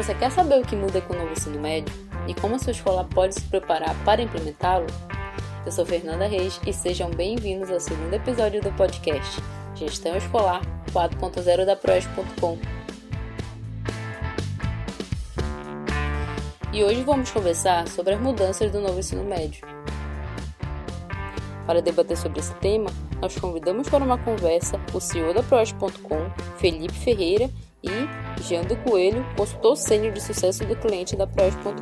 Você quer saber o que muda com o novo ensino médio e como a sua escola pode se preparar para implementá-lo? Eu sou Fernanda Reis e sejam bem-vindos ao segundo episódio do podcast Gestão Escolar 4.0 da Proes.com. E hoje vamos conversar sobre as mudanças do novo ensino médio. Para debater sobre esse tema, nós convidamos para uma conversa o CEO da Proes.com, Felipe Ferreira, e Jando Coelho, consultor sênior de sucesso do cliente da Proes.com.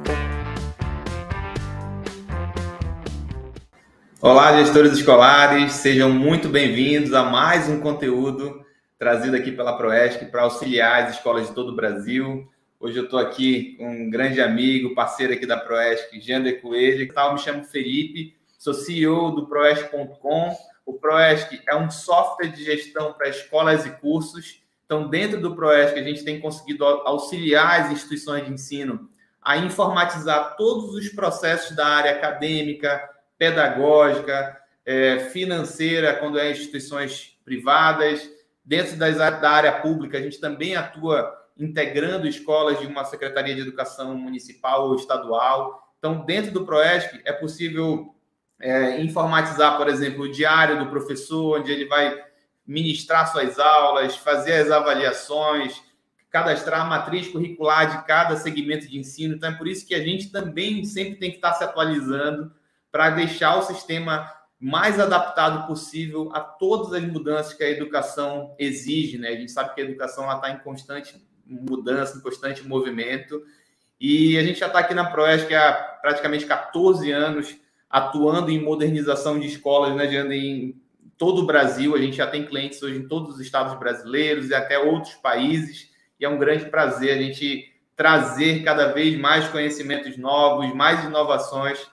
Olá, gestores escolares, sejam muito bem-vindos a mais um conteúdo trazido aqui pela Proesc para auxiliar as escolas de todo o Brasil. Hoje eu estou aqui com um grande amigo, parceiro aqui da Proesc, Jander Coelho. Me chamo Felipe, sou CEO do Proesc.com. O Proesc é um software de gestão para escolas e cursos então, dentro do ProESC, a gente tem conseguido auxiliar as instituições de ensino a informatizar todos os processos da área acadêmica, pedagógica, é, financeira, quando é instituições privadas. Dentro das, da área pública, a gente também atua integrando escolas de uma Secretaria de Educação municipal ou estadual. Então, dentro do ProESC, é possível é, informatizar, por exemplo, o diário do professor, onde ele vai ministrar suas aulas, fazer as avaliações, cadastrar a matriz curricular de cada segmento de ensino. Então, é por isso que a gente também sempre tem que estar se atualizando para deixar o sistema mais adaptado possível a todas as mudanças que a educação exige. Né? A gente sabe que a educação está em constante mudança, em constante movimento. E a gente já está aqui na Proesc há praticamente 14 anos, atuando em modernização de escolas, né, em todo o Brasil. A gente já tem clientes hoje em todos os estados brasileiros e até outros países. E é um grande prazer a gente trazer cada vez mais conhecimentos novos, mais inovações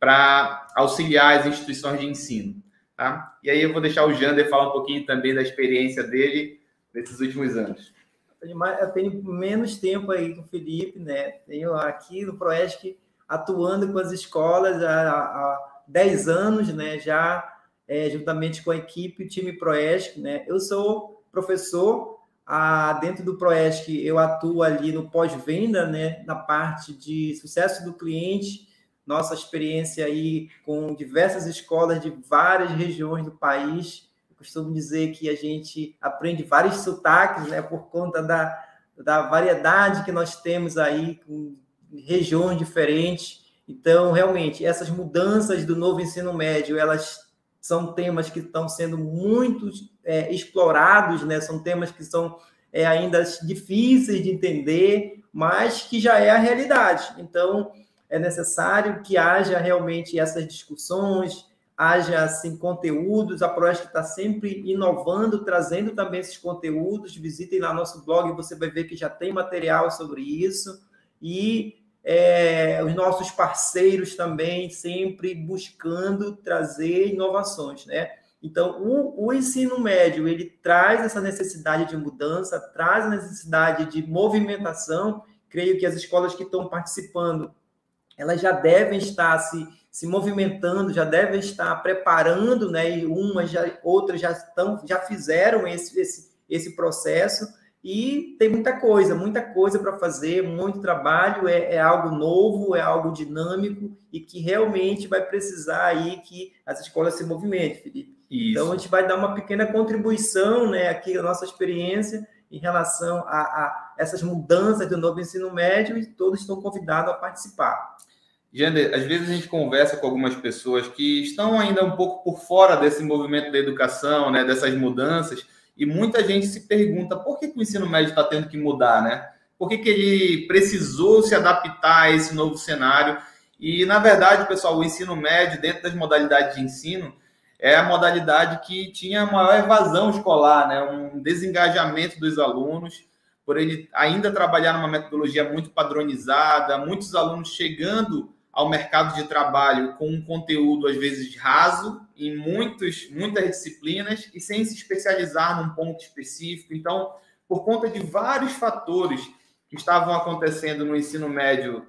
para auxiliar as instituições de ensino. Tá? E aí eu vou deixar o Jander falar um pouquinho também da experiência dele nesses últimos anos. Eu tenho menos tempo aí com o Felipe, né? Tenho aqui no Proesc atuando com as escolas há, há 10 anos, né? Já é, juntamente com a equipe, o time Proesc. Né? Eu sou professor, a, dentro do Proesc eu atuo ali no pós-venda, né? na parte de sucesso do cliente, nossa experiência aí com diversas escolas de várias regiões do país. Eu costumo dizer que a gente aprende vários sotaques, né, por conta da, da variedade que nós temos aí com regiões diferentes. Então, realmente, essas mudanças do novo ensino médio, elas são temas que estão sendo muito é, explorados, né? são temas que são é, ainda difíceis de entender, mas que já é a realidade. Então, é necessário que haja realmente essas discussões, haja assim, conteúdos. A Proesc está sempre inovando, trazendo também esses conteúdos. Visitem lá nosso blog, você vai ver que já tem material sobre isso. E é, os nossos parceiros também sempre buscando trazer inovações, né? Então, o, o, ensino médio, ele traz essa necessidade de mudança, traz a necessidade de movimentação. Creio que as escolas que estão participando, elas já devem estar se, se movimentando, já devem estar preparando, né? E umas, já, outras já estão, já fizeram esse, esse, esse processo e tem muita coisa, muita coisa para fazer, muito trabalho, é, é, algo novo, é algo dinâmico e que realmente vai precisar aí que as escolas se movimentem, Felipe. Isso. Então a gente vai dar uma pequena contribuição, né, aqui a nossa experiência em relação a, a, essas mudanças do novo ensino médio e todos estão convidados a participar. Jander, às vezes a gente conversa com algumas pessoas que estão ainda um pouco por fora desse movimento da educação, né, dessas mudanças, e muita gente se pergunta por que, que o ensino médio está tendo que mudar, né? Por que, que ele precisou se adaptar a esse novo cenário? E, na verdade, pessoal, o ensino médio, dentro das modalidades de ensino, é a modalidade que tinha maior evasão escolar, né? um desengajamento dos alunos, por ele ainda trabalhar numa metodologia muito padronizada, muitos alunos chegando ao mercado de trabalho com um conteúdo às vezes raso em muitos, muitas disciplinas e sem se especializar num ponto específico. Então, por conta de vários fatores que estavam acontecendo no ensino médio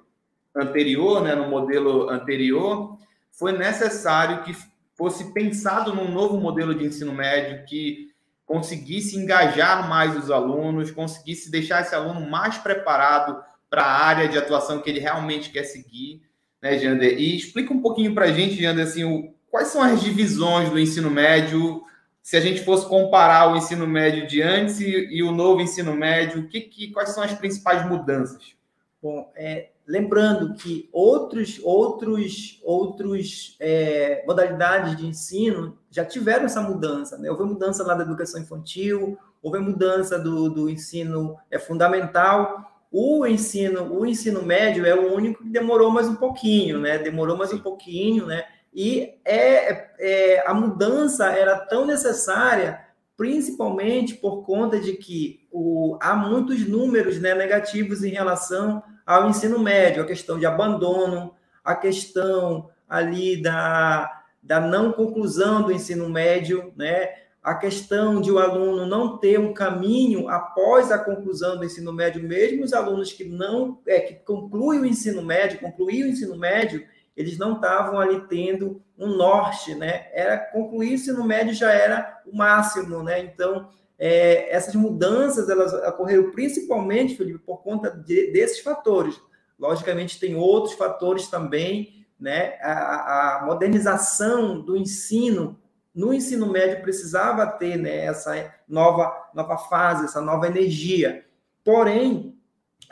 anterior, né, no modelo anterior, foi necessário que fosse pensado num novo modelo de ensino médio que conseguisse engajar mais os alunos, conseguisse deixar esse aluno mais preparado para a área de atuação que ele realmente quer seguir, né, Jander? E explica um pouquinho para a gente, Jander, assim, o, quais são as divisões do ensino médio, se a gente fosse comparar o ensino médio de antes e, e o novo ensino médio, que, que, quais são as principais mudanças? Bom, é, lembrando que outros, outros, outros é, modalidades de ensino já tiveram essa mudança. Né? Houve mudança lá da educação infantil, houve mudança do, do ensino é, fundamental. O ensino, o ensino médio é o único que demorou mais um pouquinho, né? Demorou mais um pouquinho, né? E é, é, a mudança era tão necessária, principalmente por conta de que o, há muitos números né, negativos em relação ao ensino médio, a questão de abandono, a questão ali da, da não conclusão do ensino médio, né? A questão de o aluno não ter um caminho após a conclusão do ensino médio, mesmo os alunos que não é, que concluem o ensino médio, concluíram o ensino médio, eles não estavam ali tendo um norte, né? Era concluir o ensino médio já era o máximo, né? Então é, essas mudanças elas ocorreram principalmente, Felipe, por conta de, desses fatores. Logicamente tem outros fatores também, né? A, a, modernização do ensino no ensino médio precisava ter né, essa nova nova fase, essa nova energia. Porém,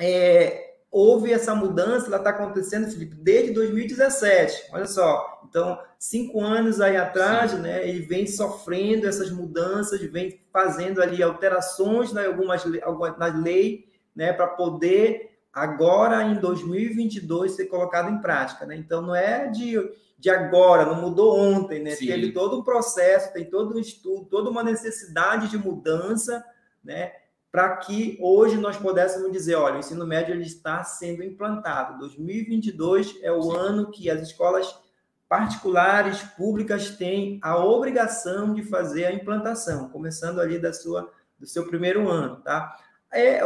é, houve essa mudança, ela está acontecendo, Felipe, desde 2017. Olha só, então, cinco anos aí atrás, Sim. né, ele vem sofrendo essas mudanças, vem fazendo ali alterações né, algumas, algumas na lei, né, para poder agora em 2022 ser colocado em prática, né? Então não é de, de agora, não mudou ontem, né? Sim. Teve todo um processo, tem todo um estudo, toda uma necessidade de mudança, né? para que hoje nós pudéssemos dizer, olha, o ensino médio ele está sendo implantado. 2022 é o Sim. ano que as escolas particulares, públicas têm a obrigação de fazer a implantação, começando ali da sua do seu primeiro ano, tá? É,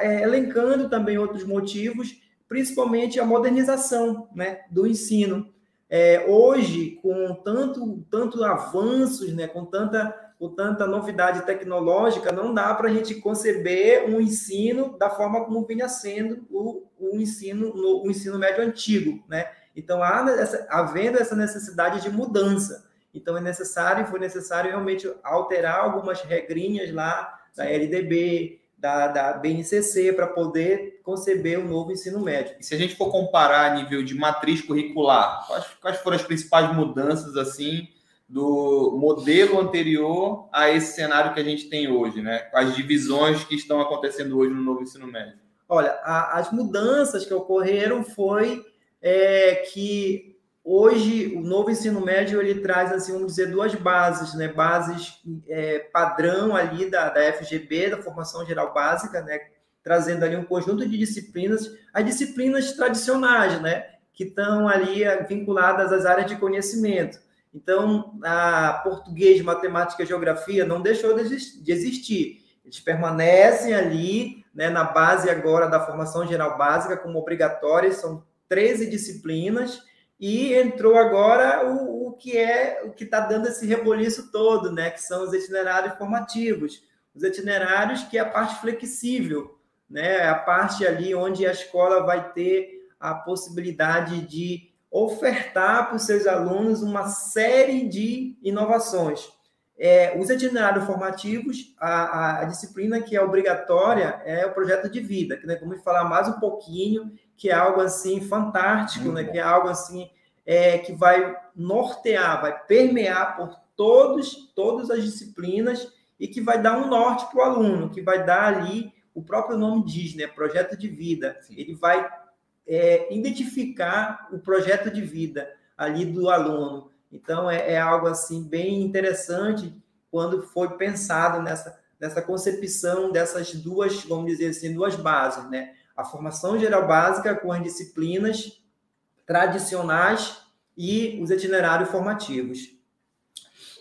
é, elencando também outros motivos, principalmente a modernização, né, do ensino. É, hoje, com tanto tanto avanços, né, com tanta com tanta novidade tecnológica, não dá para a gente conceber um ensino da forma como vinha sendo o, o ensino no, o ensino médio antigo, né? Então, há essa, havendo essa necessidade de mudança. Então, é necessário, foi necessário realmente alterar algumas regrinhas lá da LDB, da, da BNCC, para poder conceber o um novo ensino médio. E se a gente for comparar a nível de matriz curricular, quais, quais foram as principais mudanças, assim, do modelo anterior a esse cenário que a gente tem hoje, né? As divisões que estão acontecendo hoje no novo ensino médio. Olha, a, as mudanças que ocorreram foi é, que hoje o novo ensino médio ele traz assim vamos dizer duas bases, né? Bases é, padrão ali da, da FGB, da formação geral básica, né? Trazendo ali um conjunto de disciplinas, as disciplinas tradicionais, né? Que estão ali vinculadas às áreas de conhecimento então, a português, matemática geografia não deixou de existir. Eles permanecem ali, né, na base agora da formação geral básica, como obrigatórias, são 13 disciplinas, e entrou agora o, o que é o que está dando esse reboliço todo, né, que são os itinerários formativos. Os itinerários que é a parte flexível, né, a parte ali onde a escola vai ter a possibilidade de ofertar para os seus alunos uma série de inovações. É, os itinerários formativos, a, a, disciplina que é obrigatória é o projeto de vida, que né, vamos falar mais um pouquinho, que é algo assim fantástico, né, que é algo assim é, que vai nortear, vai permear por todos, todas as disciplinas e que vai dar um norte para o aluno, que vai dar ali, o próprio nome diz, né, projeto de vida. Ele vai é, identificar o projeto de vida ali do aluno. Então, é, é, algo assim bem interessante quando foi pensado nessa, nessa concepção dessas duas, vamos dizer assim, duas bases, né? A formação geral básica com as disciplinas tradicionais e os itinerários formativos.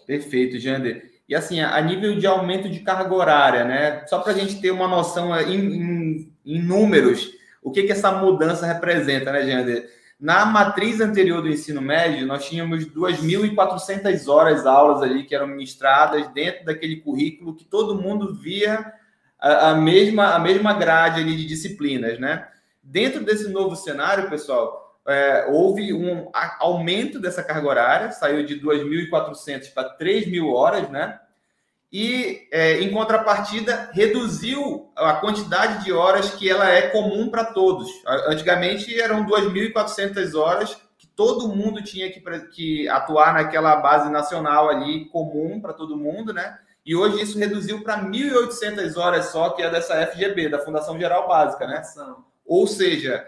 Perfeito, Jander. E assim, a nível de aumento de carga horária, né? Só para a gente ter uma noção em, em, em números, o que, que essa mudança representa, né, Jander? Na matriz anterior do ensino médio, nós tínhamos 2.400 horas aulas ali que eram ministradas dentro daquele currículo que todo mundo via a, a, mesma, a mesma grade ali de disciplinas, né? Dentro desse novo cenário, pessoal, é, houve um aumento dessa carga horária, saiu de 2.400 para 3.000 horas, né? E, é, em contrapartida, reduziu a quantidade de horas que ela é comum para todos. Antigamente eram 2.400 horas que todo mundo tinha que, que atuar naquela base nacional ali, comum para todo mundo, né? E hoje isso reduziu para 1.800 horas só, que é dessa FGB, da Fundação Geral Básica, né? Ou seja,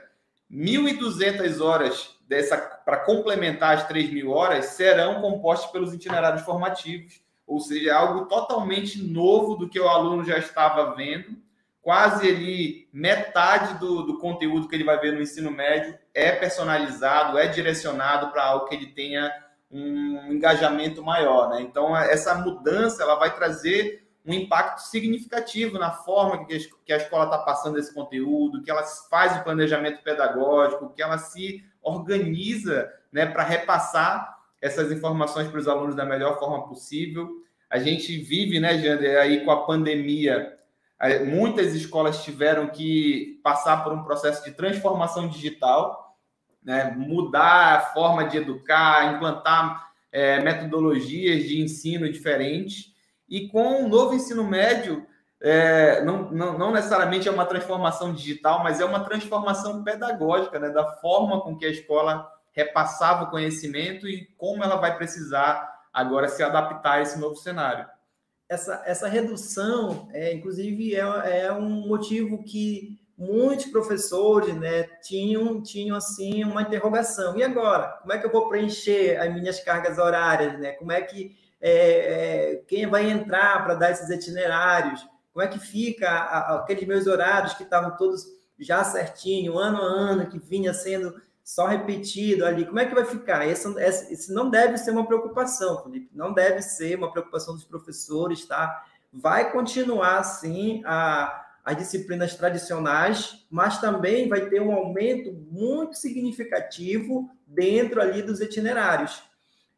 1.200 horas dessa para complementar as 3.000 horas serão compostas pelos itinerários formativos, ou seja, algo totalmente novo do que o aluno já estava vendo. Quase ali metade do, do conteúdo que ele vai ver no ensino médio é personalizado, é direcionado para algo que ele tenha um engajamento maior, né? Então essa mudança ela vai trazer um impacto significativo na forma que a escola está passando esse conteúdo, que ela faz o planejamento pedagógico, que ela se organiza né, para repassar essas informações para os alunos da melhor forma possível. A gente vive, né, Jander, aí com a pandemia, muitas escolas tiveram que passar por um processo de transformação digital, né, mudar a forma de educar, implantar é, metodologias de ensino diferentes. E com o novo ensino médio, é, não, não, não, necessariamente é uma transformação digital, mas é uma transformação pedagógica, né, da forma com que a escola repassava o conhecimento e como ela vai precisar agora se adaptar a esse novo cenário. Essa, essa redução, é, inclusive, é, é um motivo que muitos professores né, tinham, tinham assim uma interrogação. E agora? Como é que eu vou preencher as minhas cargas horárias? Né? Como é que é, é, quem vai entrar para dar esses itinerários, como é que fica a, aqueles meus horários que estavam todos já certinho, ano a ano, que vinha sendo só repetido ali, como é que vai ficar? Esse, esse não deve ser uma preocupação, Felipe, não deve ser uma preocupação dos professores, tá? Vai continuar, sim, a, as disciplinas tradicionais, mas também vai ter um aumento muito significativo dentro ali dos itinerários.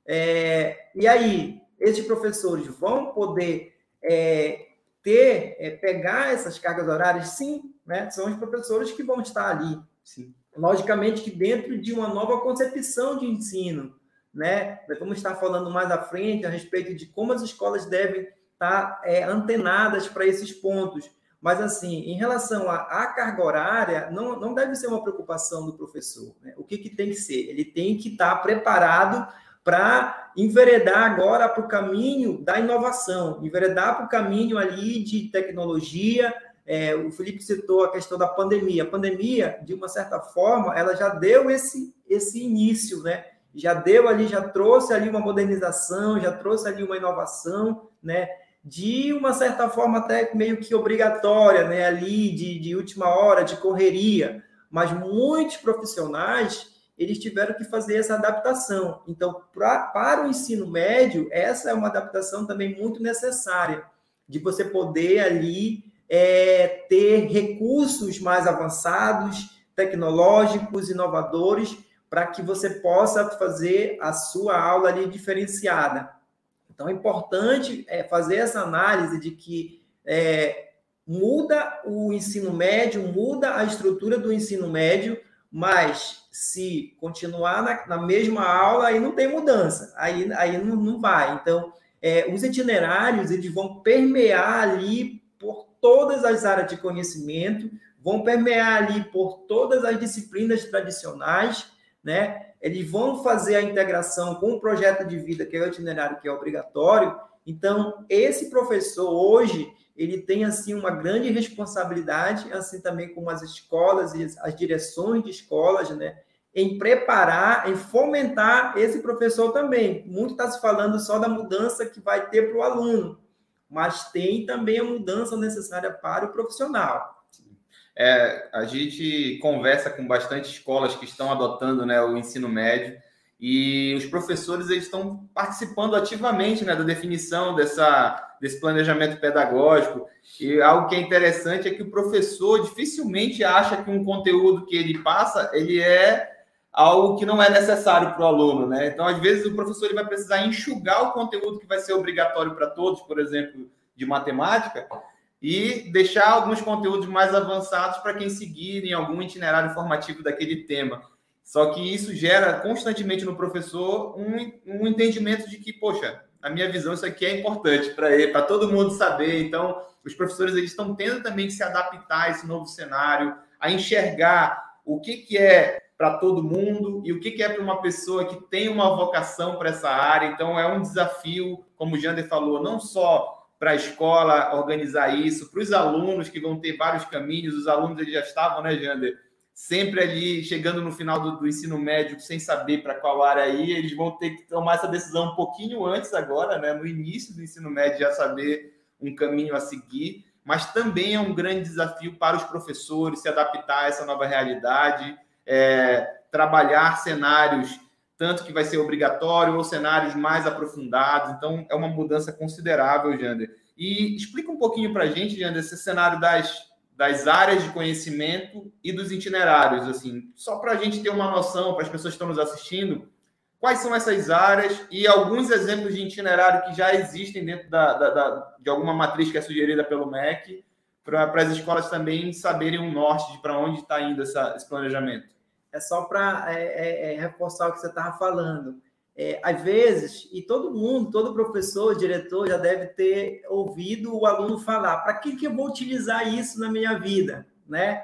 É, e aí, esses professores vão poder é, ter, é, pegar essas cargas horárias? Sim, né? são os professores que vão estar ali. Sim. Logicamente que dentro de uma nova concepção de ensino, né? Vamos estar falando mais à frente a respeito de como as escolas devem estar é, antenadas para esses pontos. Mas, assim, em relação à, carga horária, não, não deve ser uma preocupação do professor. Né? O que, que tem que ser? Ele tem que estar preparado para enveredar agora para o caminho da inovação, enveredar para o caminho ali de tecnologia. É, o Felipe citou a questão da pandemia. A pandemia, de uma certa forma, ela já deu esse, esse início, né? Já deu ali, já trouxe ali uma modernização, já trouxe ali uma inovação, né? De uma certa forma até meio que obrigatória, né? Ali de, de última hora, de correria. Mas muitos profissionais eles tiveram que fazer essa adaptação. Então, pra, para o ensino médio, essa é uma adaptação também muito necessária, de você poder ali é, ter recursos mais avançados, tecnológicos, inovadores, para que você possa fazer a sua aula ali diferenciada. Então, é importante é, fazer essa análise de que é, muda o ensino médio, muda a estrutura do ensino médio, mas se continuar na, na, mesma aula, aí não tem mudança, aí, aí não, não vai. Então, é, os itinerários eles vão permear ali todas as áreas de conhecimento, vão permear ali por todas as disciplinas tradicionais, né? Eles vão fazer a integração com o projeto de vida, que é o itinerário que é obrigatório. Então, esse professor hoje, ele tem assim uma grande responsabilidade, assim também como as escolas e as direções de escolas, né, em preparar, em fomentar esse professor também. Muito está se falando só da mudança que vai ter para o aluno, mas tem também a mudança necessária para o profissional. É, a gente conversa com bastante escolas que estão adotando né, o ensino médio e os professores eles estão participando ativamente né, da definição dessa, desse planejamento pedagógico. E algo que é interessante é que o professor dificilmente acha que um conteúdo que ele passa ele é algo que não é necessário para o aluno, né? Então, às vezes, o professor ele vai precisar enxugar o conteúdo que vai ser obrigatório para todos, por exemplo, de matemática, e deixar alguns conteúdos mais avançados para quem seguir em algum itinerário formativo daquele tema. Só que isso gera constantemente no professor um, um entendimento de que, poxa, na minha visão, isso aqui é importante para todo mundo saber. Então, os professores eles estão tendo também que se adaptar a esse novo cenário, a enxergar o que, que é para todo mundo e o que, é para uma pessoa que tem uma vocação para essa área. Então, é um desafio, como o Jander falou, não só para a escola organizar isso, para os alunos que vão ter vários caminhos. Os alunos eles já estavam, né, Jander? Sempre ali chegando no final do, do ensino médio sem saber para qual área ir, eles vão ter que tomar essa decisão um pouquinho antes agora, né? No início do ensino médio já saber um caminho a seguir, mas também é um grande desafio para os professores se adaptar a essa nova realidade é, trabalhar cenários tanto que vai ser obrigatório ou cenários mais aprofundados. Então, é uma mudança considerável, Jander. E explica um pouquinho para a gente, Jander, esse cenário das, das áreas de conhecimento e dos itinerários, assim, só para a gente ter uma noção, para as pessoas que estão nos assistindo, quais são essas áreas e alguns exemplos de itinerário que já existem dentro da, da, da de alguma matriz que é sugerida pelo MEC, para as escolas também saberem um norte de para onde está indo essa, esse planejamento é só para é, é, é, reforçar o que você estava falando. É, às vezes, e todo mundo, todo professor, diretor já deve ter ouvido o aluno falar: para que, que eu vou utilizar isso na minha vida? Né?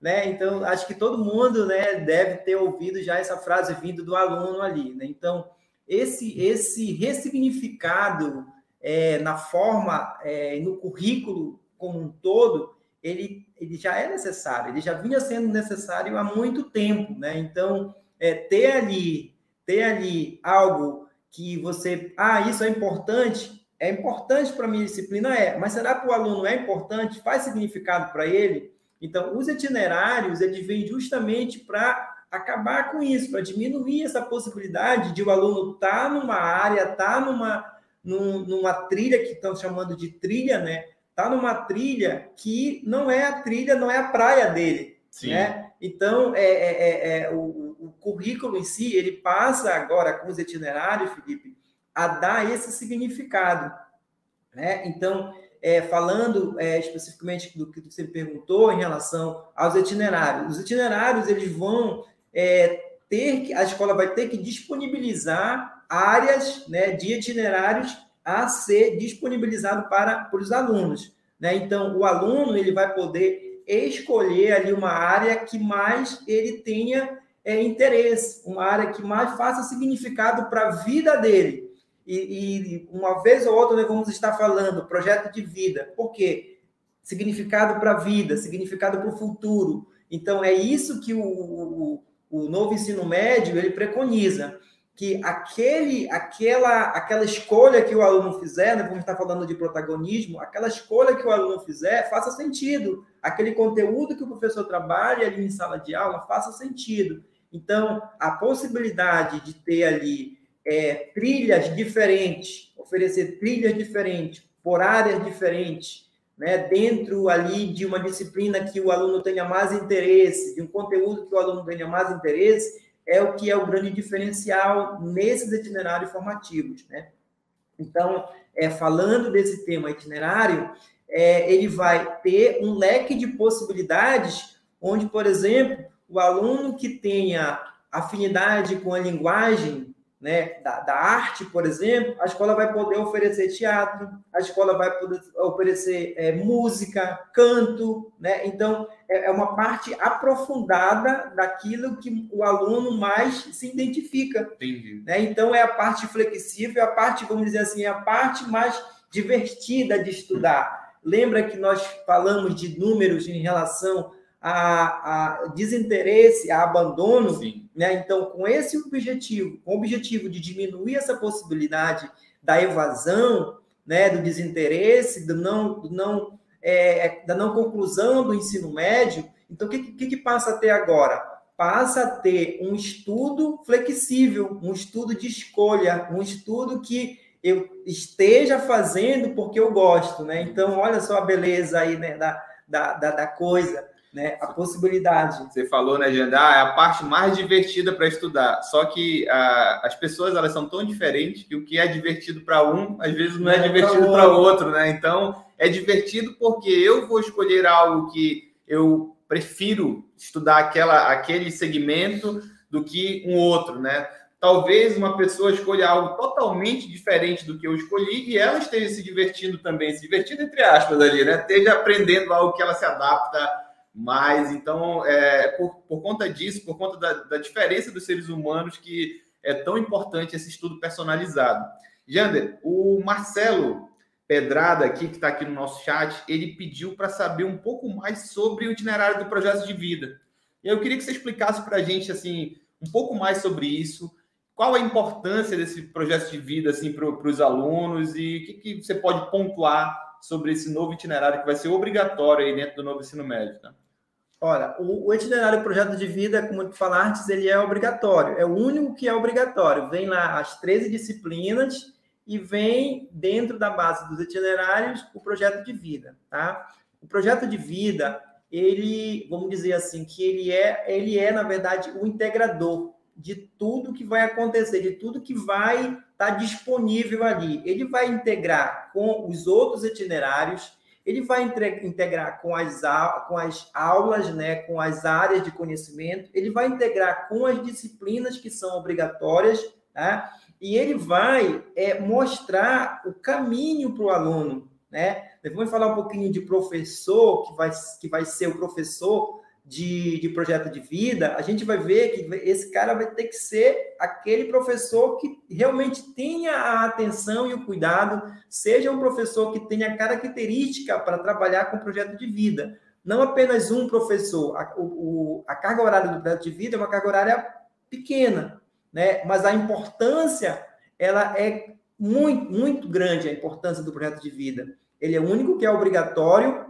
Né? Então, acho que todo mundo né, deve ter ouvido já essa frase vindo do aluno ali. Né? Então, esse, esse ressignificado é, na forma, é, no currículo como um todo, ele, ele já é necessário, ele já vinha sendo necessário há muito tempo, né? Então, é, ter ali, ter ali algo que você, ah, isso é importante, é importante para a minha disciplina, é, mas será que o aluno é importante? Faz significado para ele? Então, os itinerários, eles vêm justamente para acabar com isso, para diminuir essa possibilidade de o aluno estar tá numa área, estar tá numa, numa trilha que estão chamando de trilha, né? Está numa trilha que não é a trilha, não é a praia dele. Sim. Né? Então, é, é, é, é o, o, currículo em si, ele passa agora com os itinerários, Felipe, a dar esse significado. Né? Então, é, falando é, especificamente do que você perguntou em relação aos itinerários, os itinerários eles vão é, ter que, a escola vai ter que disponibilizar áreas né, de itinerários a ser disponibilizado para, para os alunos. Né? Então, o aluno ele vai poder escolher ali uma área que mais ele tenha é, interesse, uma área que mais faça significado para a vida dele. E, e, uma vez ou outra, né, vamos estar falando, projeto de vida. Por quê? Significado para a vida, significado para o futuro. Então, é isso que o, o, o novo ensino médio ele preconiza que aquele, aquela, aquela escolha que o aluno fizer, né, vamos estar falando de protagonismo, aquela escolha que o aluno fizer faça sentido. Aquele conteúdo que o professor trabalha ali em sala de aula faça sentido. Então, a possibilidade de ter ali é, trilhas diferentes, oferecer trilhas diferentes, por áreas diferentes, né, dentro ali de uma disciplina que o aluno tenha mais interesse, de um conteúdo que o aluno tenha mais interesse, é o que é o grande diferencial nesses itinerários formativos, né? Então, é, falando desse tema itinerário, é, ele vai ter um leque de possibilidades, onde, por exemplo, o aluno que tenha afinidade com a linguagem né, da, da, arte, por exemplo, a escola vai poder oferecer teatro, a escola vai poder oferecer é, música, canto, né? Então, é, é, uma parte aprofundada daquilo que o aluno mais se identifica. Entendi. Né? Então, é a parte flexível, a parte, vamos dizer assim, é a parte mais divertida de estudar. Lembra que nós falamos de números em relação a, a desinteresse, a abandono, Sim. Né? Então, com esse objetivo, com o objetivo de diminuir essa possibilidade da evasão, né, do desinteresse, do não, do não, é, é da não conclusão do ensino médio, então o que, que, que passa a ter agora? Passa a ter um estudo flexível, um estudo de escolha, um estudo que eu esteja fazendo porque eu gosto, né? Então, olha só a beleza aí né, da, da, da, da coisa né? A possibilidade. Você falou, né, Janda? Ah, é a parte mais divertida para estudar. Só que ah, as pessoas elas são tão diferentes que o que é divertido para um, às vezes não é, é divertido para o outro, né? Então é divertido porque eu vou escolher algo que eu prefiro estudar aquela, aquele segmento do que um outro, né? Talvez uma pessoa escolha algo totalmente diferente do que eu escolhi e ela esteja se divertindo também, se divertindo entre aspas ali, né? Esteja aprendendo algo que ela se adapta mais. Então, é, por, por conta disso, por conta da, da diferença dos seres humanos, que é tão importante esse estudo personalizado. Jander, o Marcelo Pedrada aqui, que está aqui no nosso chat, ele pediu para saber um pouco mais sobre o itinerário do projeto de vida. E eu queria que você explicasse para a gente assim um pouco mais sobre isso, qual a importância desse projeto de vida assim, para os alunos e o que, que, você pode pontuar sobre esse novo itinerário que vai ser obrigatório aí dentro do novo ensino médio? Tá? Olha, o, o itinerário projeto de vida, como tu falaste, ele é obrigatório. É o único que é obrigatório. Vem lá as 13 disciplinas e vem dentro da base dos itinerários o projeto de vida, tá? O projeto de vida, ele, vamos dizer assim, que ele é, ele é na verdade o integrador de tudo que vai acontecer, de tudo que vai estar tá disponível ali. Ele vai integrar com os outros itinerários, ele vai integrar com as, com as aulas, né, com as áreas de conhecimento, ele vai integrar com as disciplinas que são obrigatórias, tá? e ele vai é, mostrar o caminho para o aluno. Né? Vamos falar um pouquinho de professor, que vai, que vai ser o professor de, de projeto de vida, a gente vai ver que esse cara vai ter que ser aquele professor que realmente tenha a atenção e o cuidado, seja um professor que tenha característica para trabalhar com projeto de vida. Não apenas um professor. A, o, a carga horária do projeto de vida é uma carga horária pequena, né? mas a importância ela é muito, muito grande, a importância do projeto de vida. Ele é o único que é obrigatório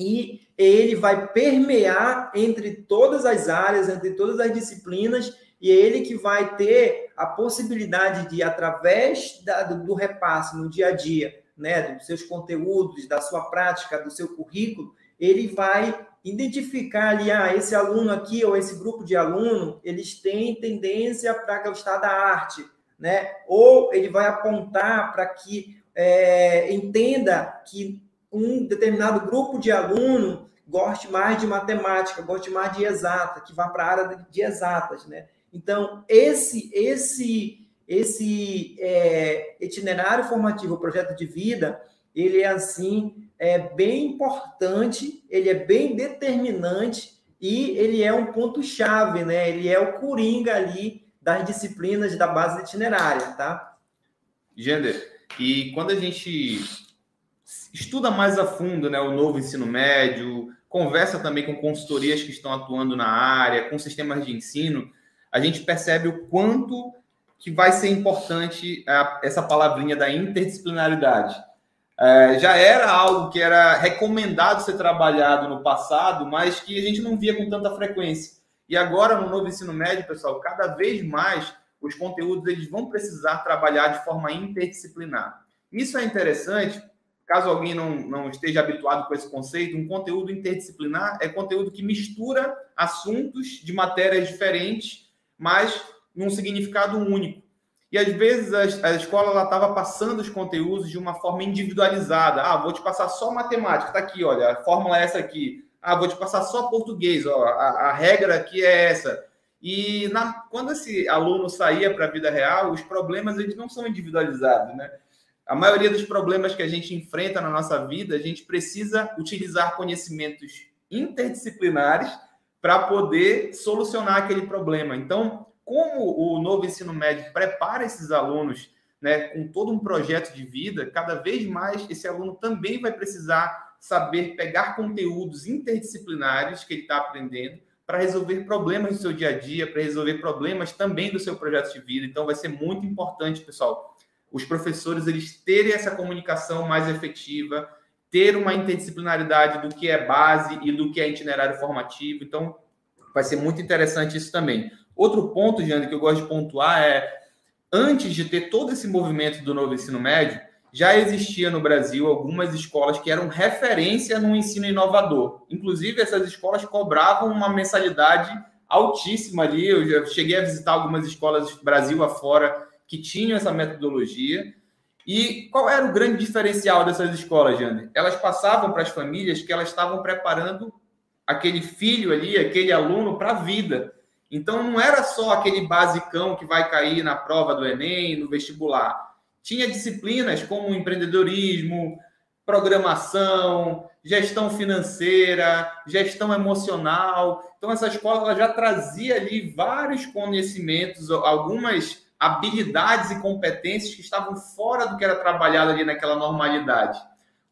e ele vai permear entre todas as áreas, entre todas as disciplinas, e é ele que vai ter a possibilidade de, através da, do, repasse no dia a dia, né, dos seus conteúdos, da sua prática, do seu currículo, ele vai identificar ali, ah, esse aluno aqui ou esse grupo de aluno, eles têm tendência para gostar da arte, né? Ou ele vai apontar para que é, entenda que um determinado grupo de aluno goste mais de matemática, goste mais de exata, que vá para a área de exatas, né? Então, esse esse esse é, itinerário formativo, projeto de vida, ele é assim, é bem importante, ele é bem determinante e ele é um ponto chave, né? Ele é o coringa ali das disciplinas da base itinerária, tá? Gender, e quando a gente estuda mais a fundo, né, o novo ensino médio, conversa também com consultorias que estão atuando na área, com sistemas de ensino, a gente percebe o quanto que vai ser importante a, essa palavrinha da interdisciplinaridade. É, já era algo que era recomendado ser trabalhado no passado, mas que a gente não via com tanta frequência. E agora, no novo ensino médio, pessoal, cada vez mais os conteúdos eles vão precisar trabalhar de forma interdisciplinar. Isso é interessante Caso alguém não, não esteja habituado com esse conceito, um conteúdo interdisciplinar é conteúdo que mistura assuntos de matérias diferentes, mas num significado único. E às vezes a, a escola estava passando os conteúdos de uma forma individualizada. Ah, vou te passar só matemática, tá aqui, olha, a fórmula é essa aqui. Ah, vou te passar só português, ó, a, a regra aqui é essa. E na, quando esse aluno saía para a vida real, os problemas eles não são individualizados, né? A maioria dos problemas que a gente enfrenta na nossa vida, a gente precisa utilizar conhecimentos interdisciplinares para poder solucionar aquele problema. Então, como o novo ensino médio prepara esses alunos né, com todo um projeto de vida, cada vez mais esse aluno também vai precisar saber pegar conteúdos interdisciplinares que ele está aprendendo para resolver problemas do seu dia a dia, para resolver problemas também do seu projeto de vida. Então, vai ser muito importante, pessoal, os professores eles terem essa comunicação mais efetiva, ter uma interdisciplinaridade do que é base e do que é itinerário formativo. Então, vai ser muito interessante isso também. Outro ponto, Jane, que eu gosto de pontuar é, antes de ter todo esse movimento do novo ensino médio, já existia no Brasil algumas escolas que eram referência no ensino inovador. Inclusive, essas escolas cobravam uma mensalidade altíssima ali. Eu já cheguei a visitar algumas escolas Brasil afora que tinham essa metodologia. E qual era o grande diferencial dessas escolas, Jander? Elas passavam para as famílias que elas estavam preparando aquele filho ali, aquele aluno para a vida. Então não era só aquele basicão que vai cair na prova do Enem, no vestibular. Tinha disciplinas como empreendedorismo, programação, gestão financeira, gestão emocional. Então essa escola já trazia ali vários conhecimentos, algumas habilidades e competências que estavam fora do que era trabalhado ali naquela normalidade.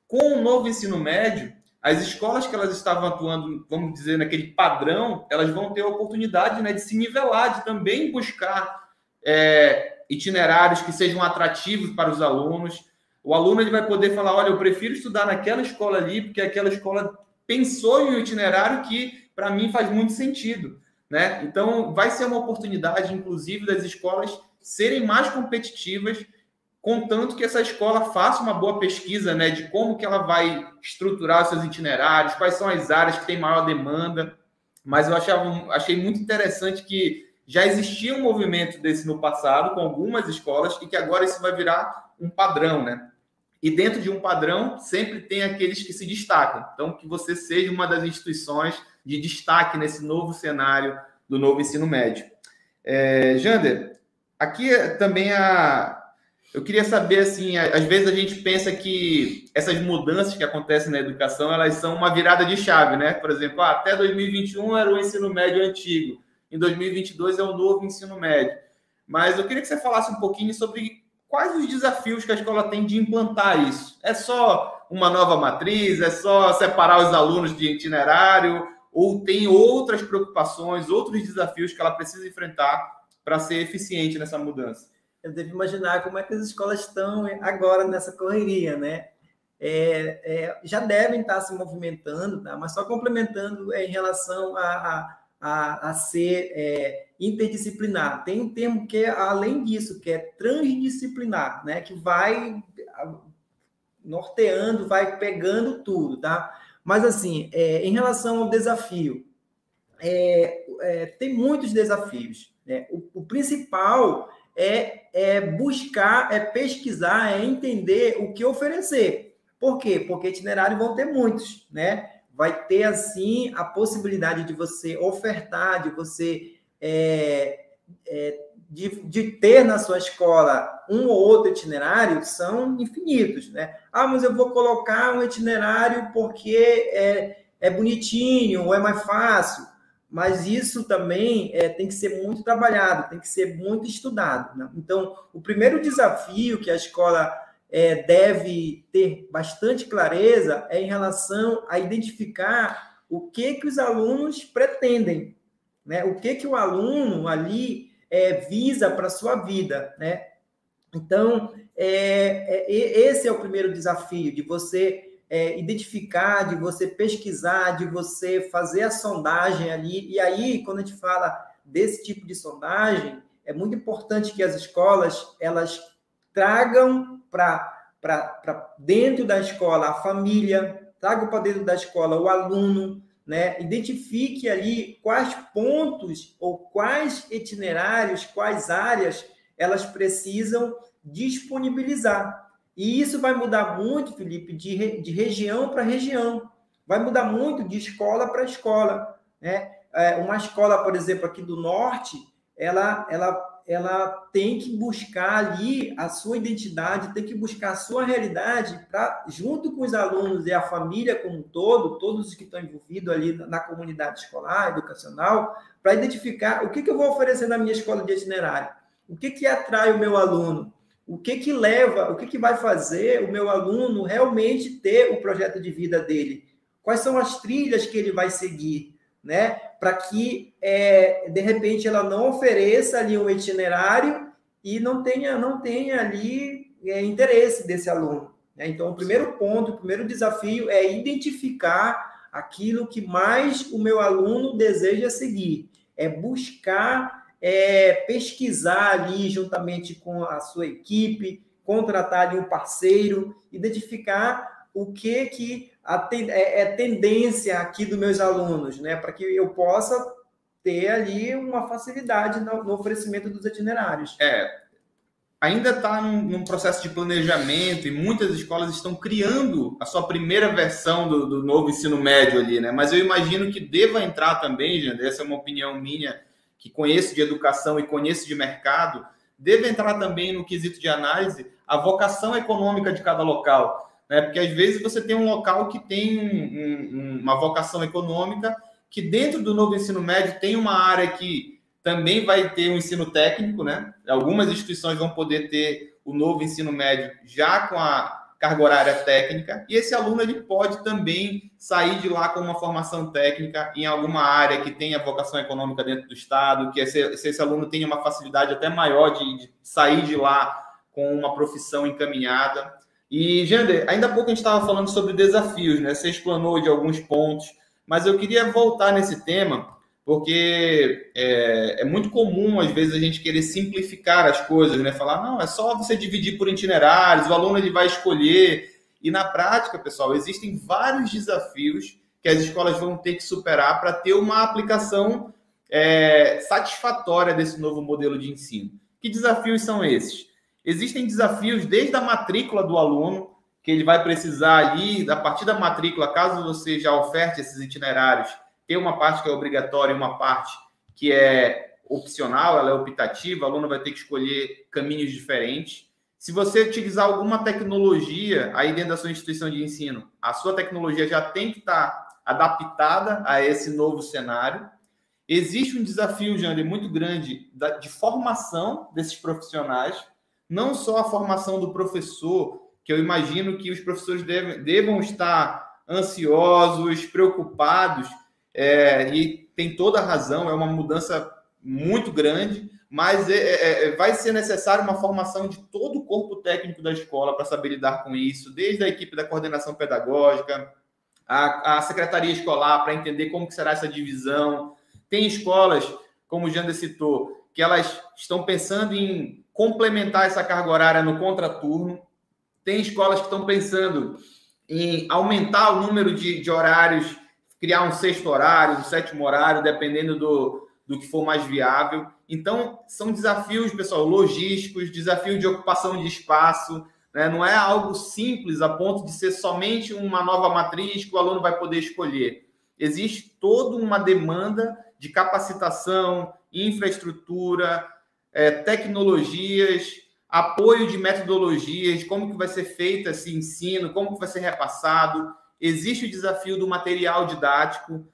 Com o novo ensino médio, as escolas que elas estavam atuando, vamos dizer, naquele padrão, elas vão ter a oportunidade né, de se nivelar, de também buscar é, itinerários que sejam atrativos para os alunos. O aluno ele vai poder falar: olha, eu prefiro estudar naquela escola ali, porque aquela escola pensou em um itinerário que, para mim, faz muito sentido. Né? Então, vai ser uma oportunidade, inclusive, das escolas serem mais competitivas, contanto que essa escola faça uma boa pesquisa né, de como que ela vai estruturar seus itinerários, quais são as áreas que têm maior demanda. Mas eu achava, achei muito interessante que já existia um movimento desse no passado com algumas escolas e que agora isso vai virar um padrão, né? E dentro de um padrão sempre tem aqueles que se destacam. Então, que você seja uma das instituições de destaque nesse novo cenário do novo ensino médio. É, Jander, Aqui também a. Eu queria saber, assim, às vezes a gente pensa que essas mudanças que acontecem na educação, elas são uma virada de chave, né? Por exemplo, ah, até 2021 era o ensino médio antigo, em 2022 é o novo ensino médio. Mas eu queria que você falasse um pouquinho sobre quais os desafios que a escola tem de implantar isso. É só uma nova matriz? É só separar os alunos de itinerário? Ou tem outras preocupações, outros desafios que ela precisa enfrentar para ser eficiente nessa mudança? Eu devo imaginar como é que as escolas estão agora nessa correria, né? É, é, já devem estar se movimentando, tá? mas só complementando é, em relação a, a, a, a ser é, interdisciplinar. Tem um termo que é além disso, que é transdisciplinar, né? que vai norteando, vai pegando tudo, tá? Mas assim, é, em relação ao desafio, tem muitos desafios. Né? O, o, principal é, é buscar, é pesquisar, é entender o que oferecer. Por quê? Porque itinerários vão ter muitos, né? Vai ter, assim, a possibilidade de você ofertar, de você é, é, de, de, ter na sua escola um ou outro itinerário são infinitos, né? Ah, mas eu vou colocar um itinerário porque é, é bonitinho ou é mais fácil mas isso também é, tem que ser muito trabalhado, tem que ser muito estudado. Né? Então, o primeiro desafio que a escola é, deve ter bastante clareza é em relação a identificar o que que os alunos pretendem, né? O que que o aluno ali é, visa para sua vida, né? Então, é, é, esse é o primeiro desafio de você é, identificar, de você pesquisar, de você fazer a sondagem ali. E aí, quando a gente fala desse tipo de sondagem, é muito importante que as escolas elas tragam para dentro da escola a família, tragam para dentro da escola o aluno, né? Identifique ali quais pontos ou quais itinerários, quais áreas elas precisam disponibilizar. E isso vai mudar muito, Felipe, de, de região para região. Vai mudar muito de escola para escola. Né? É, uma escola, por exemplo, aqui do norte, ela, ela, ela tem que buscar ali a sua identidade, tem que buscar a sua realidade para, junto com os alunos e a família como um todo, todos os que estão envolvidos ali na comunidade escolar, educacional, para identificar o que, que eu vou oferecer na minha escola de itinerário. O que, que atrai o meu aluno? O que que leva, o que que vai fazer o meu aluno realmente ter o projeto de vida dele? Quais são as trilhas que ele vai seguir, né? Para que é, de repente ela não ofereça ali um itinerário e não tenha não tenha ali é, interesse desse aluno. Né? Então, o primeiro ponto, o primeiro desafio é identificar aquilo que mais o meu aluno deseja seguir, é buscar é, pesquisar ali juntamente com a sua equipe, contratar ali um parceiro, identificar o que que ten, é, é, tendência aqui dos meus alunos, né, para que eu possa ter ali uma facilidade no, no oferecimento dos itinerários. É, ainda está num, num, processo de planejamento e muitas escolas estão criando a sua primeira versão do, do novo ensino médio ali, né? Mas eu imagino que deva entrar também, Jandê, essa é uma opinião minha, que conheço de educação e conheço de mercado, deve entrar também no quesito de análise a vocação econômica de cada local. Né? Porque às vezes você tem um local que tem um, um, uma vocação econômica, que dentro do novo ensino médio tem uma área que também vai ter um ensino técnico, né? Algumas instituições vão poder ter o novo ensino médio já com a carga horária técnica, e esse aluno ele pode também sair de lá com uma formação técnica em alguma área que tenha vocação econômica dentro do Estado, que esse, se esse aluno tenha uma facilidade até maior de, de sair de lá com uma profissão encaminhada. E, Jander, ainda há pouco a gente estava falando sobre desafios, né? Você explanou de alguns pontos, mas eu queria voltar nesse tema porque é, é, muito comum, às vezes, a gente querer simplificar as coisas, né? Falar, não, é só você dividir por itinerários, o aluno ele vai escolher. E na prática, pessoal, existem vários desafios que as escolas vão ter que superar para ter uma aplicação é, satisfatória desse novo modelo de ensino. Que desafios são esses? Existem desafios desde a matrícula do aluno, que ele vai precisar ali, a partir da matrícula, caso você já oferte esses itinerários, tem uma parte que é obrigatória e uma parte que é opcional, ela é optativa, o aluno vai ter que escolher caminhos diferentes. Se você utilizar alguma tecnologia aí dentro da sua instituição de ensino, a sua tecnologia já tem que estar adaptada a esse novo cenário. Existe um desafio, Jander, muito grande de formação desses profissionais, não só a formação do professor, que eu imagino que os professores devem, devam estar ansiosos, preocupados é, e tem toda a razão, é uma mudança muito grande, mas é, é, é, vai ser necessário uma formação de todo o corpo técnico da escola para saber lidar com isso, desde a equipe da coordenação pedagógica, a, a secretaria escolar para entender como que será essa divisão. Tem escolas, como o Jander citou, que elas estão pensando em complementar essa carga horária no contraturno. Tem escolas que estão pensando em aumentar o número de, de horários criar um sexto horário, um sétimo horário, dependendo do, do que for mais viável. Então, são desafios, pessoal, logísticos, desafio de ocupação de espaço. Né? Não é algo simples a ponto de ser somente uma nova matriz que o aluno vai poder escolher. Existe toda uma demanda de capacitação, infraestrutura, é, tecnologias, apoio de metodologias, como que vai ser feito esse ensino, como que vai ser repassado existe o desafio do material didático.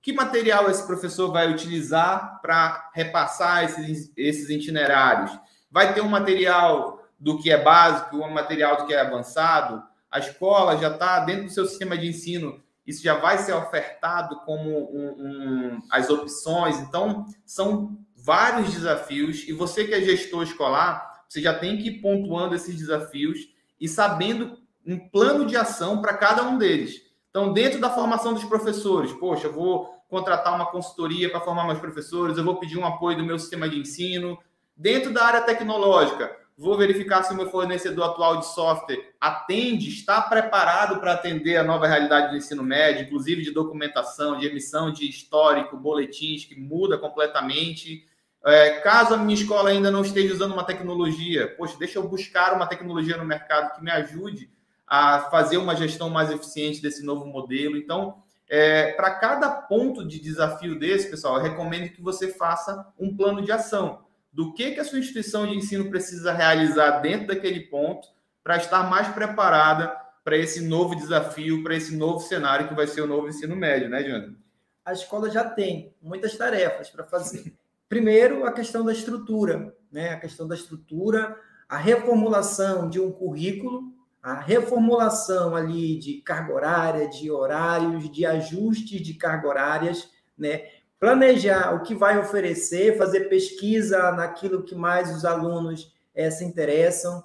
Que material esse professor vai utilizar para repassar esses, esses itinerários? Vai ter um material do que é básico, um material do que é avançado? A escola já está dentro do seu sistema de ensino, isso já vai ser ofertado como um, um, as opções. Então, são vários desafios, e você que é gestor escolar, você já tem que ir pontuando esses desafios e sabendo um plano de ação para cada um deles. Então, dentro da formação dos professores, poxa, eu vou contratar uma consultoria para formar meus professores, eu vou pedir um apoio do meu sistema de ensino. Dentro da área tecnológica, vou verificar se o meu fornecedor atual de software atende, está preparado para atender a nova realidade do ensino médio, inclusive de documentação, de emissão de histórico, boletins, que muda completamente. É, caso a minha escola ainda não esteja usando uma tecnologia, poxa, deixa eu buscar uma tecnologia no mercado que me ajude a fazer uma gestão mais eficiente desse novo modelo. Então, é, para cada ponto de desafio desse, pessoal, eu recomendo que você faça um plano de ação do que, que a sua instituição de ensino precisa realizar dentro daquele ponto para estar mais preparada para esse novo desafio, para esse novo cenário que vai ser o novo ensino médio, né, Jânio? A escola já tem muitas tarefas para fazer. Primeiro, a questão da estrutura, né? A questão da estrutura, a reformulação de um currículo a reformulação ali de carga horária, de horários, de ajustes de carga horárias, né? Planejar o que vai oferecer, fazer pesquisa naquilo que mais os alunos é, se interessam,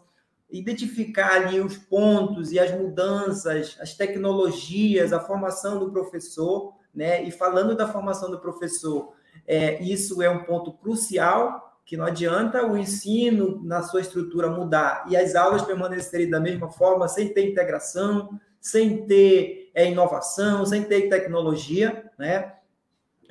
identificar ali os pontos e as mudanças, as tecnologias, a formação do professor, né? E falando da formação do professor, é, isso é um ponto crucial que não adianta o ensino na sua estrutura mudar e as aulas permanecerem da mesma forma, sem ter integração, sem ter é, inovação, sem ter tecnologia, né?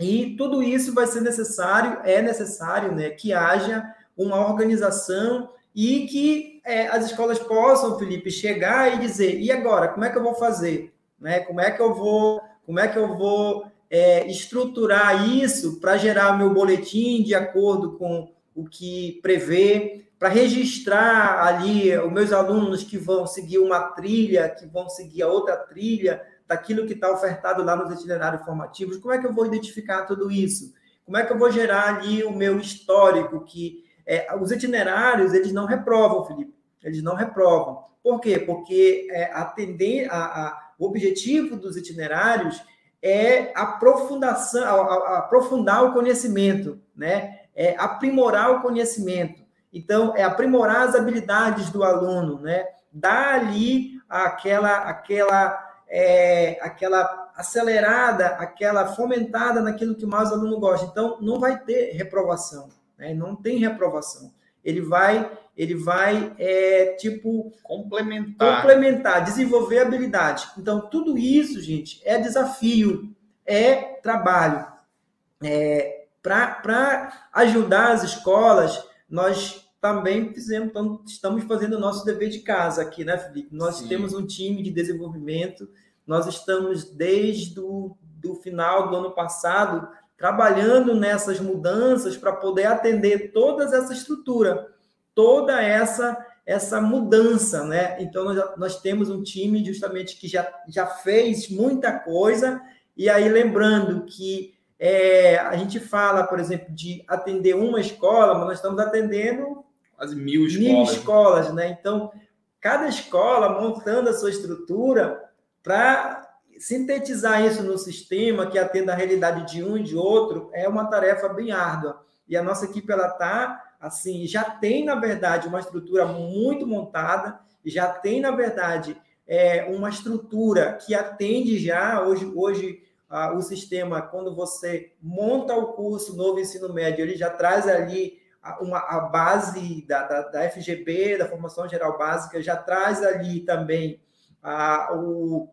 E tudo isso vai ser necessário, é necessário, né, que haja uma organização e que é, as escolas possam, Felipe, chegar e dizer, e agora, como é que eu vou fazer? Né? Como é que eu vou, como é que eu vou é, estruturar isso para gerar meu boletim de acordo com o que prevê, para registrar ali os meus alunos que vão seguir uma trilha, que vão seguir a outra trilha, daquilo que está ofertado lá nos itinerários formativos, como é que eu vou identificar tudo isso? Como é que eu vou gerar ali o meu histórico? Que é, os itinerários eles não reprovam, Felipe, eles não reprovam. Por quê? Porque é, atender a, a, o objetivo dos itinerários é aprofundação, a, a, aprofundar o conhecimento, né? É aprimorar o conhecimento. Então, é aprimorar as habilidades do aluno, né? Dar ali aquela, aquela, é, aquela acelerada, aquela fomentada naquilo que mais o aluno gosta. Então, não vai ter reprovação, né? Não tem reprovação. Ele vai, ele vai, é, tipo complementar, complementar, desenvolver habilidade. Então, tudo isso, gente, é desafio, é trabalho. É, Para ajudar as escolas, nós também fizemos, estamos fazendo o nosso dever de casa aqui, né, Felipe? Nós Sim. temos um time de desenvolvimento, nós estamos desde o do final do ano passado trabalhando nessas mudanças para poder atender toda essa estrutura, toda essa essa mudança, né? Então nós, nós temos um time justamente que já, já fez muita coisa e aí lembrando que é, a gente fala, por exemplo, de atender uma escola, mas nós estamos atendendo quase mil escolas. Mil escolas, né? Então, cada escola montando a sua estrutura para sintetizar isso no sistema que atenda a realidade de um e de outro é uma tarefa bem árdua. E a nossa equipe ela tá assim, já tem na verdade uma estrutura muito montada, já tem na verdade é, uma estrutura que atende já hoje hoje ah, o sistema quando você monta o curso novo ensino médio ele já traz ali uma, a base da, da, da, FGB, da Formação Geral Básica, já traz ali também a, o,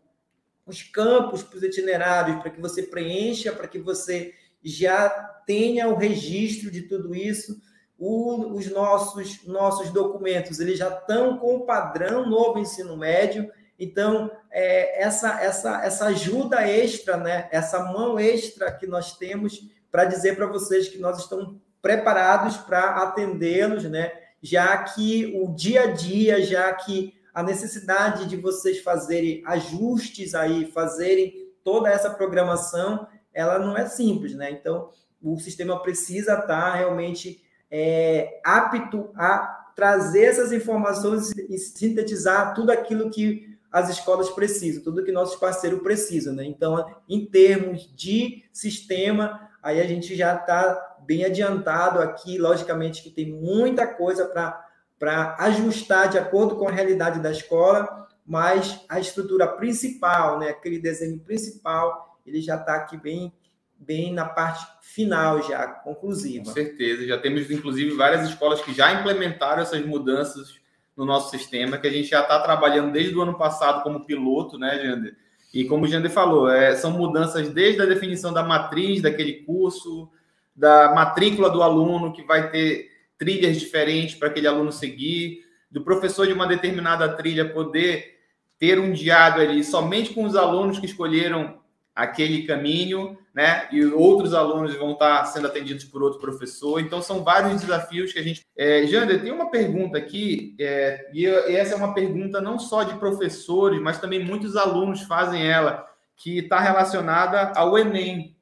os campos para os itinerários, para que você preencha, para que você já tenha o registro de tudo isso. O, os nossos, nossos documentos eles já estão com o padrão novo ensino médio, então é, essa, essa, essa ajuda extra, né, essa mão extra que nós temos para dizer para vocês que nós estamos preparados para atendê-los, né? Já que o dia a dia, já que a necessidade de vocês fazerem ajustes aí, fazerem toda essa programação, ela não é simples, né? Então, o sistema precisa estar tá realmente é, apto a trazer essas informações e sintetizar tudo aquilo que as escolas precisam, tudo que nossos parceiros precisam, né? Então, em termos de sistema, aí a gente já está bem adiantado aqui, logicamente que tem muita coisa para ajustar de acordo com a realidade da escola, mas a estrutura principal, né, aquele desenho principal, ele já está aqui bem bem na parte final já, conclusiva. Com certeza, já temos inclusive várias escolas que já implementaram essas mudanças no nosso sistema, que a gente já está trabalhando desde o ano passado como piloto, né, Jander? E como o Jander falou, é, são mudanças desde a definição da matriz daquele curso, da matrícula do aluno, que vai ter trilhas diferentes para aquele aluno seguir, do professor de uma determinada trilha poder ter um diário ali somente com os alunos que escolheram aquele caminho, né? E outros alunos vão estar sendo atendidos por outro professor. Então, são vários desafios que a gente. É, Jander, tem uma pergunta aqui, é, e essa é uma pergunta não só de professores, mas também muitos alunos fazem ela, que está relacionada ao Enem.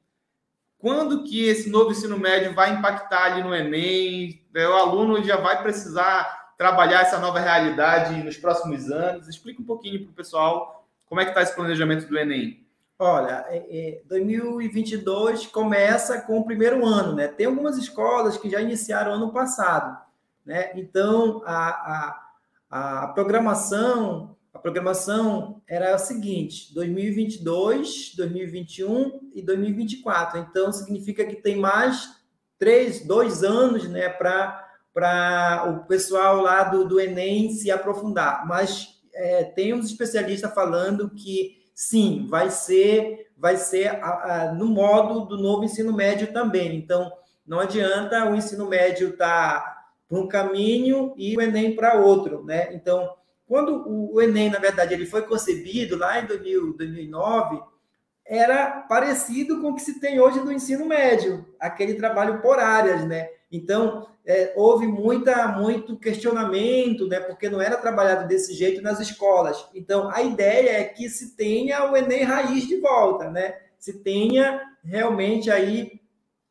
Quando que esse novo ensino médio vai impactar ali no Enem? É, o aluno já vai precisar trabalhar essa nova realidade nos próximos anos? Explica um pouquinho para o pessoal como é que está esse planejamento do Enem. Olha, é, 2022 é, começa com o primeiro ano, né? Tem algumas escolas que já iniciaram ano passado, né? Então, a, a, a programação a programação era a seguinte: 2022, 2021 e 2024. Então, significa que tem mais três, dois anos né, para o pessoal lá do, do Enem se aprofundar. Mas é, tem uns especialistas falando que sim, vai ser, vai ser a, a, no modo do novo ensino médio também. Então, não adianta o ensino médio estar. Tá para um caminho e o Enem para outro, né? Então, quando o Enem, na verdade, ele foi concebido lá em 2000, 2009, era parecido com o que se tem hoje no ensino médio, aquele trabalho por áreas, né? Então, é, houve muita, muito questionamento, né? Porque não era trabalhado desse jeito nas escolas. Então, a ideia é que se tenha o Enem raiz de volta, né? Se tenha realmente aí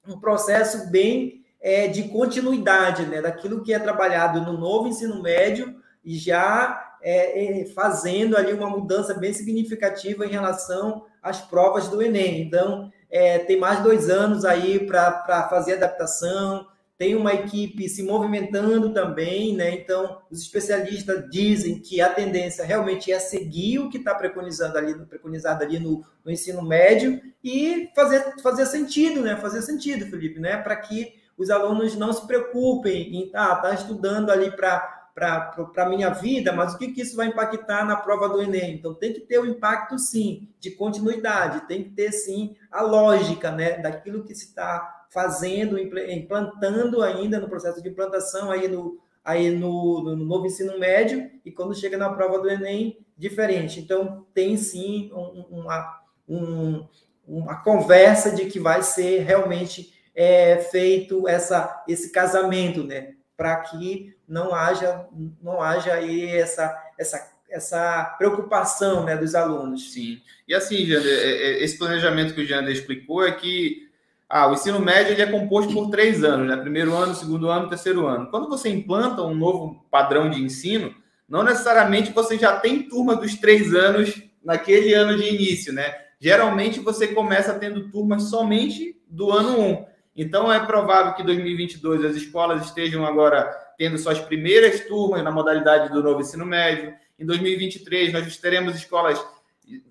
um processo bem é, de continuidade, né? Daquilo que é trabalhado no novo ensino médio e já é, é, fazendo ali uma mudança bem significativa em relação às provas do Enem. Então, é, tem mais dois anos aí para fazer adaptação, tem uma equipe se movimentando também, né? Então, os especialistas dizem que a tendência realmente é seguir o que está preconizado ali, preconizado ali no, no, ensino médio e fazer, fazer sentido, né? Fazer sentido, Felipe, né? Para que os alunos não se preocupem em ah, tá estudando ali para para a minha vida, mas o que, que isso vai impactar na prova do Enem? Então, tem que ter o um impacto, sim, de continuidade, tem que ter, sim, a lógica né, daquilo que se está fazendo, implantando ainda no processo de implantação aí no, aí no, no, novo ensino médio, e quando chega na prova do Enem, diferente. Então, tem, sim, uma, um, uma conversa de que vai ser realmente é, feito essa, esse casamento, né? para que não haja, não haja aí essa, essa, essa preocupação né, dos alunos. Sim. E assim, Jander, é, é, esse planejamento que o Jander explicou é que ah, o ensino médio ele é composto por três anos, né? Primeiro ano, segundo ano, terceiro ano. Quando você implanta um novo padrão de ensino, não necessariamente você já tem turma dos três anos naquele ano de início, né? Geralmente você começa tendo turmas somente do ano 1. Um. Então, é provável que em 2022 as escolas estejam agora tendo suas primeiras turmas na modalidade do novo ensino médio. Em 2023, nós teremos escolas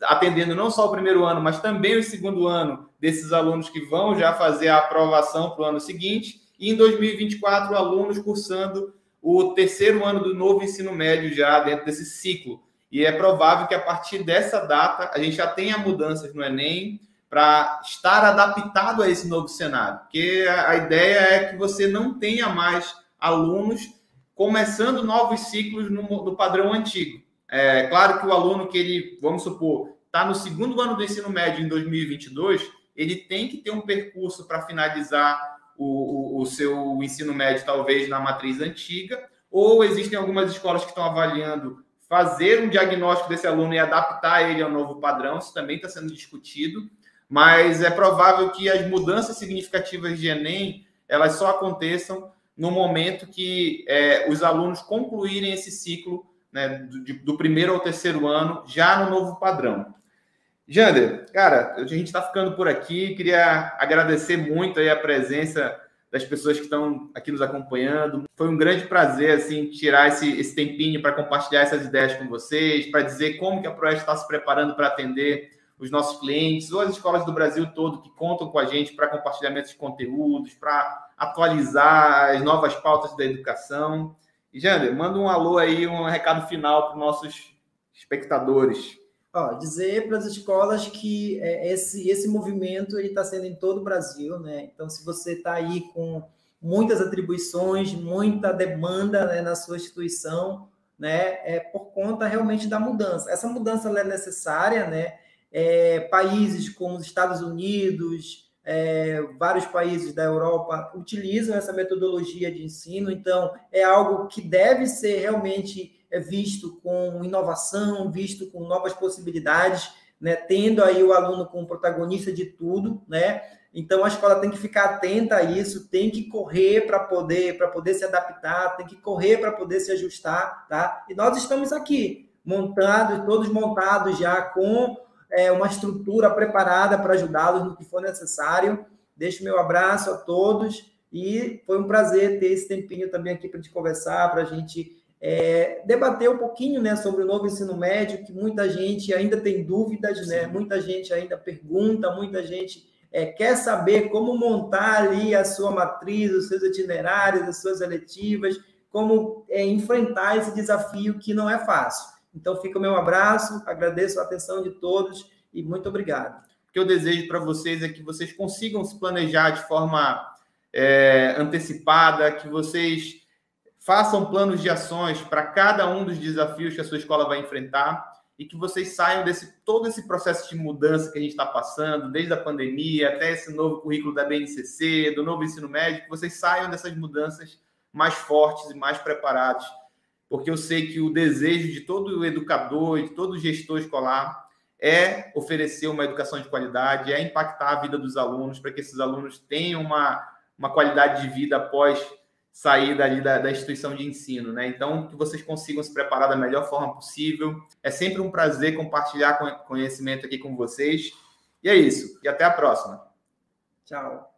atendendo não só o primeiro ano, mas também o segundo ano desses alunos que vão já fazer a aprovação para o ano seguinte. E em 2024, alunos cursando o terceiro ano do novo ensino médio já dentro desse ciclo. E é provável que a partir dessa data a gente já tenha mudanças no Enem, para estar adaptado a esse novo cenário. Porque a, ideia é que você não tenha mais alunos começando novos ciclos no, no padrão antigo. É claro que o aluno que ele, vamos supor, está no segundo ano do ensino médio em 2022, ele tem que ter um percurso para finalizar o, o, o, seu ensino médio, talvez na matriz antiga, ou existem algumas escolas que estão avaliando fazer um diagnóstico desse aluno e adaptar ele ao novo padrão, isso também está sendo discutido mas é provável que as mudanças significativas de Enem elas só aconteçam no momento que é, os alunos concluírem esse ciclo né, do, do, primeiro ao terceiro ano, já no novo padrão. Jander, cara, a gente está ficando por aqui. Queria agradecer muito aí a presença das pessoas que estão aqui nos acompanhando. Foi um grande prazer assim tirar esse, esse tempinho para compartilhar essas ideias com vocês, para dizer como que a Proeste está se preparando para atender os nossos clientes, ou as escolas do Brasil todo que contam com a gente para compartilhamento de conteúdos, para atualizar as novas pautas da educação. E, Jander, manda um alô aí, um recado final para os nossos espectadores. Ó, dizer para as escolas que é, esse, esse movimento está sendo em todo o Brasil, né? Então, se você está aí com muitas atribuições, muita demanda né, na sua instituição, né, é por conta realmente da mudança. Essa mudança é necessária, né? é, países como os Estados Unidos, é, vários países da Europa utilizam essa metodologia de ensino, então é algo que deve ser realmente é, visto com inovação, visto com novas possibilidades, né, tendo aí o aluno como protagonista de tudo, né? Então a escola tem que ficar atenta a isso, tem que correr para poder para poder se adaptar, tem que correr para poder se ajustar, tá? E nós estamos aqui montados, todos montados já com é, uma estrutura preparada para ajudá-los no que for necessário. Deixo meu abraço a todos e foi um prazer ter esse tempinho também aqui para a gente conversar, para a gente é, debater um pouquinho né, sobre o novo ensino médio, que muita gente ainda tem dúvidas, né? muita gente ainda pergunta, muita gente é, quer saber como montar ali a sua matriz, os seus itinerários, as suas eletivas, como é, enfrentar esse desafio que não é fácil. Então fica o meu abraço, agradeço a atenção de todos e muito obrigado. O que eu desejo para vocês é que vocês consigam se planejar de forma é, antecipada, que vocês façam planos de ações para cada um dos desafios que a sua escola vai enfrentar e que vocês saiam desse todo esse processo de mudança que a gente está passando, desde a pandemia até esse novo currículo da BNCC, do novo ensino médio, que vocês saiam dessas mudanças mais fortes e mais preparados, porque eu sei que o desejo de todo educador de todo gestor escolar é oferecer uma educação de qualidade, é impactar a vida dos alunos para que esses alunos tenham uma, uma qualidade de vida após sair dali da, da, instituição de ensino, né? Então, que vocês consigam se preparar da melhor forma possível. É sempre um prazer compartilhar conhecimento aqui com vocês. E é isso. E até a próxima. Tchau.